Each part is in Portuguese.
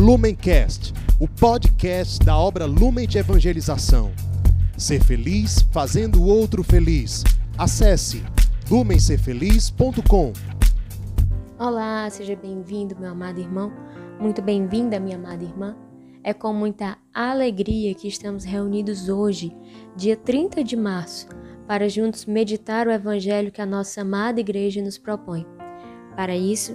Lumencast, o podcast da obra Lumen de Evangelização. Ser feliz fazendo o outro feliz. Acesse lumencerfeliz.com. Olá, seja bem-vindo, meu amado irmão. Muito bem-vinda, minha amada irmã. É com muita alegria que estamos reunidos hoje, dia 30 de março, para juntos meditar o evangelho que a nossa amada igreja nos propõe. Para isso,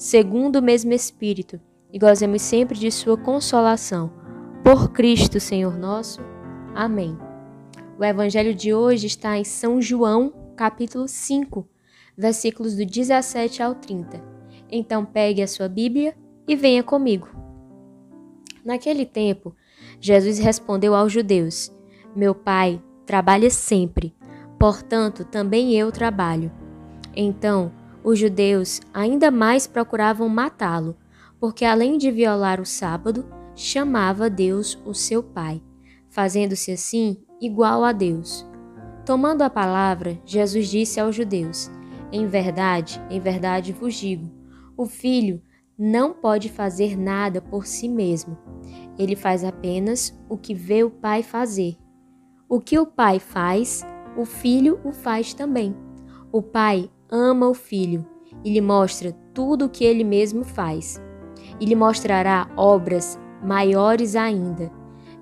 segundo o mesmo Espírito, e gozemos sempre de Sua consolação. Por Cristo, Senhor nosso. Amém. O Evangelho de hoje está em São João, capítulo 5, versículos do 17 ao 30. Então pegue a sua Bíblia e venha comigo. Naquele tempo, Jesus respondeu aos judeus: Meu pai trabalha sempre, portanto também eu trabalho. Então, os judeus ainda mais procuravam matá-lo, porque além de violar o sábado, chamava Deus o seu pai, fazendo-se assim igual a Deus. Tomando a palavra, Jesus disse aos judeus: Em verdade, em verdade vos digo, o filho não pode fazer nada por si mesmo. Ele faz apenas o que vê o pai fazer. O que o pai faz, o filho o faz também. O pai ama o filho e lhe mostra tudo o que ele mesmo faz. E lhe mostrará obras maiores ainda,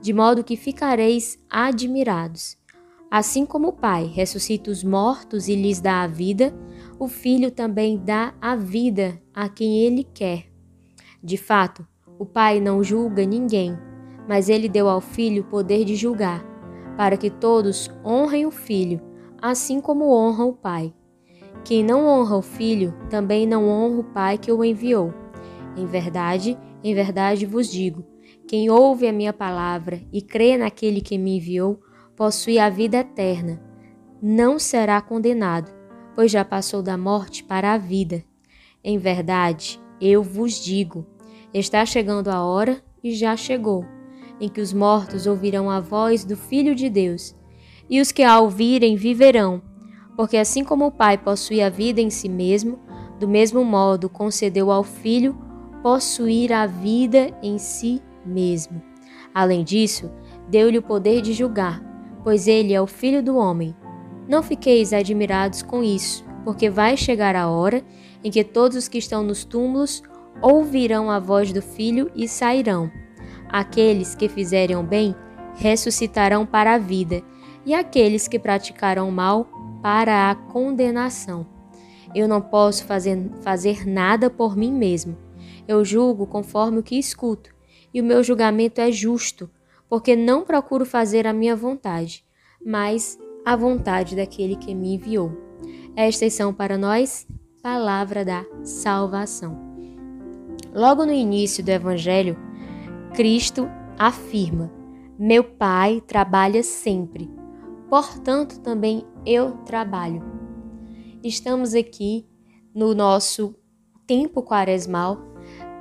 de modo que ficareis admirados. Assim como o Pai ressuscita os mortos e lhes dá a vida, o Filho também dá a vida a quem ele quer. De fato, o Pai não julga ninguém, mas ele deu ao Filho o poder de julgar, para que todos honrem o Filho, assim como honram o Pai. Quem não honra o Filho, também não honra o Pai que o enviou. Em verdade, em verdade vos digo: quem ouve a minha palavra e crê naquele que me enviou, possui a vida eterna. Não será condenado, pois já passou da morte para a vida. Em verdade, eu vos digo: está chegando a hora, e já chegou, em que os mortos ouvirão a voz do Filho de Deus, e os que a ouvirem viverão, porque assim como o Pai possui a vida em si mesmo, do mesmo modo concedeu ao Filho possuir a vida em si mesmo. Além disso, deu-lhe o poder de julgar, pois ele é o Filho do homem. Não fiqueis admirados com isso, porque vai chegar a hora em que todos os que estão nos túmulos ouvirão a voz do Filho e sairão. Aqueles que fizerem o bem ressuscitarão para a vida, e aqueles que praticarão mal para a condenação. Eu não posso fazer, fazer nada por mim mesmo. Eu julgo conforme o que escuto, e o meu julgamento é justo, porque não procuro fazer a minha vontade, mas a vontade daquele que me enviou. Estas são para nós palavra da salvação. Logo no início do Evangelho, Cristo afirma: Meu Pai trabalha sempre, portanto também eu trabalho. Estamos aqui no nosso tempo quaresmal,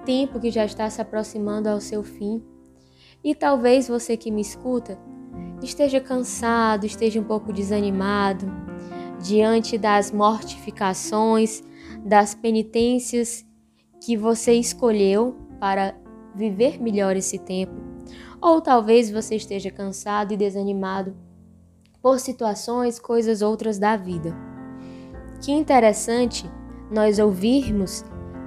tempo que já está se aproximando ao seu fim e talvez você que me escuta esteja cansado, esteja um pouco desanimado diante das mortificações, das penitências que você escolheu para viver melhor esse tempo. Ou talvez você esteja cansado e desanimado por situações, coisas outras da vida. Que interessante nós ouvirmos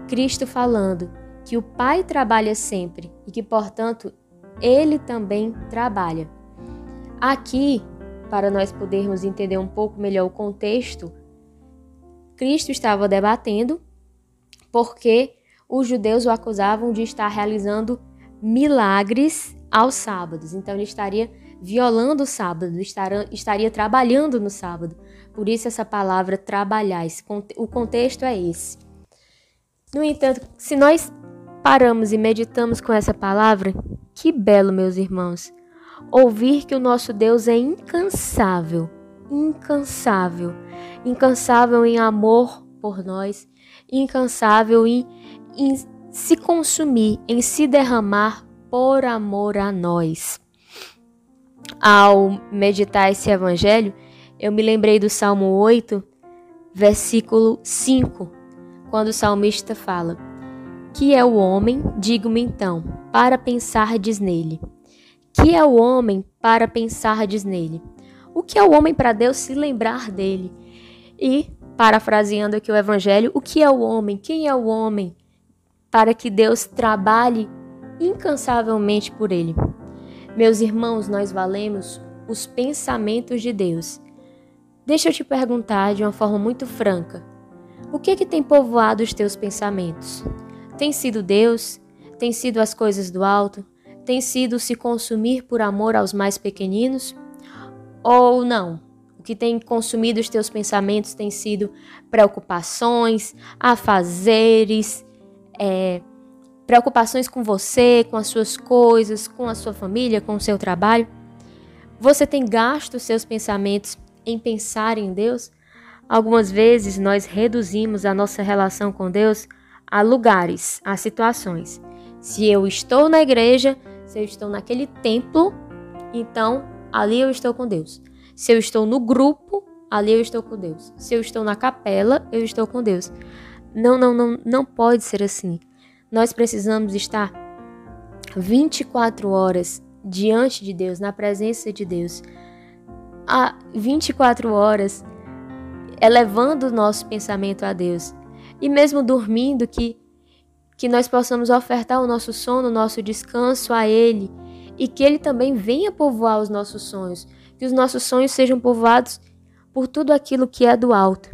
Cristo falando que o Pai trabalha sempre e que, portanto, ele também trabalha. Aqui, para nós podermos entender um pouco melhor o contexto, Cristo estava debatendo porque os judeus o acusavam de estar realizando milagres aos sábados. Então ele estaria violando o sábado, estaria trabalhando no sábado. Por isso essa palavra trabalhar, o contexto é esse. No entanto, se nós paramos e meditamos com essa palavra, que belo, meus irmãos, ouvir que o nosso Deus é incansável, incansável, incansável em amor por nós, incansável em, em se consumir, em se derramar por amor a nós. Ao meditar esse evangelho, eu me lembrei do Salmo 8, versículo 5, quando o salmista fala: Que é o homem, digo-me então, para pensardes nele. Que é o homem para pensardes nele? O que é o homem para Deus se lembrar dele? E, parafraseando aqui o evangelho, o que é o homem? Quem é o homem para que Deus trabalhe incansavelmente por ele? Meus irmãos, nós valemos os pensamentos de Deus. Deixa eu te perguntar de uma forma muito franca: o que é que tem povoado os teus pensamentos? Tem sido Deus? Tem sido as coisas do alto? Tem sido se consumir por amor aos mais pequeninos? Ou não? O que tem consumido os teus pensamentos tem sido preocupações, afazeres, é, preocupações com você, com as suas coisas, com a sua família, com o seu trabalho? Você tem gasto seus pensamentos em pensar em Deus? Algumas vezes nós reduzimos a nossa relação com Deus a lugares, a situações. Se eu estou na igreja, se eu estou naquele templo, então ali eu estou com Deus. Se eu estou no grupo, ali eu estou com Deus. Se eu estou na capela, eu estou com Deus. Não, não, não, não pode ser assim. Nós precisamos estar 24 horas diante de Deus, na presença de Deus. Há 24 horas elevando o nosso pensamento a Deus. E mesmo dormindo, que, que nós possamos ofertar o nosso sono, o nosso descanso a Ele. E que Ele também venha povoar os nossos sonhos. Que os nossos sonhos sejam povoados por tudo aquilo que é do alto.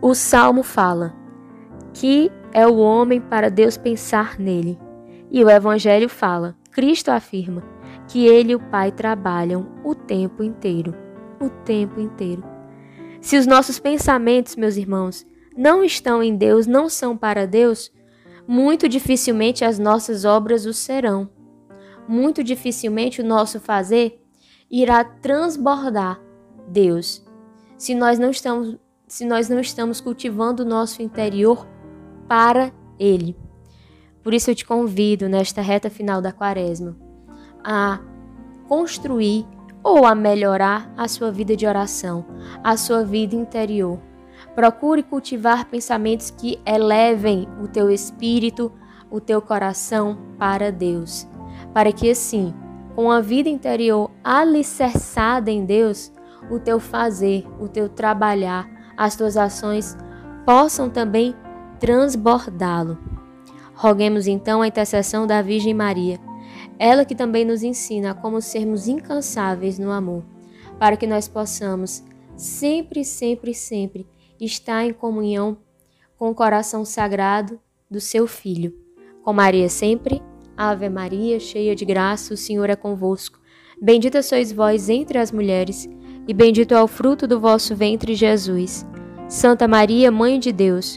O Salmo fala que é o homem para Deus pensar nele. E o Evangelho fala, Cristo afirma, que ele e o Pai trabalham o tempo inteiro. O tempo inteiro. Se os nossos pensamentos, meus irmãos, não estão em Deus, não são para Deus, muito dificilmente as nossas obras o serão. Muito dificilmente o nosso fazer irá transbordar Deus. Se nós não estamos, se nós não estamos cultivando o nosso interior para Ele. Por isso eu te convido nesta reta final da quaresma a construir ou a melhorar a sua vida de oração, a sua vida interior. Procure cultivar pensamentos que elevem o teu espírito, o teu coração para Deus, para que assim, com a vida interior alicerçada em Deus, o teu fazer, o teu trabalhar, as tuas ações possam também transbordá-lo. Roguemos então a intercessão da Virgem Maria, ela que também nos ensina como sermos incansáveis no amor, para que nós possamos sempre, sempre, sempre estar em comunhão com o coração sagrado do seu Filho. Com Maria sempre, Ave Maria, cheia de graça, o Senhor é convosco. Bendita sois vós entre as mulheres, e bendito é o fruto do vosso ventre, Jesus. Santa Maria, Mãe de Deus,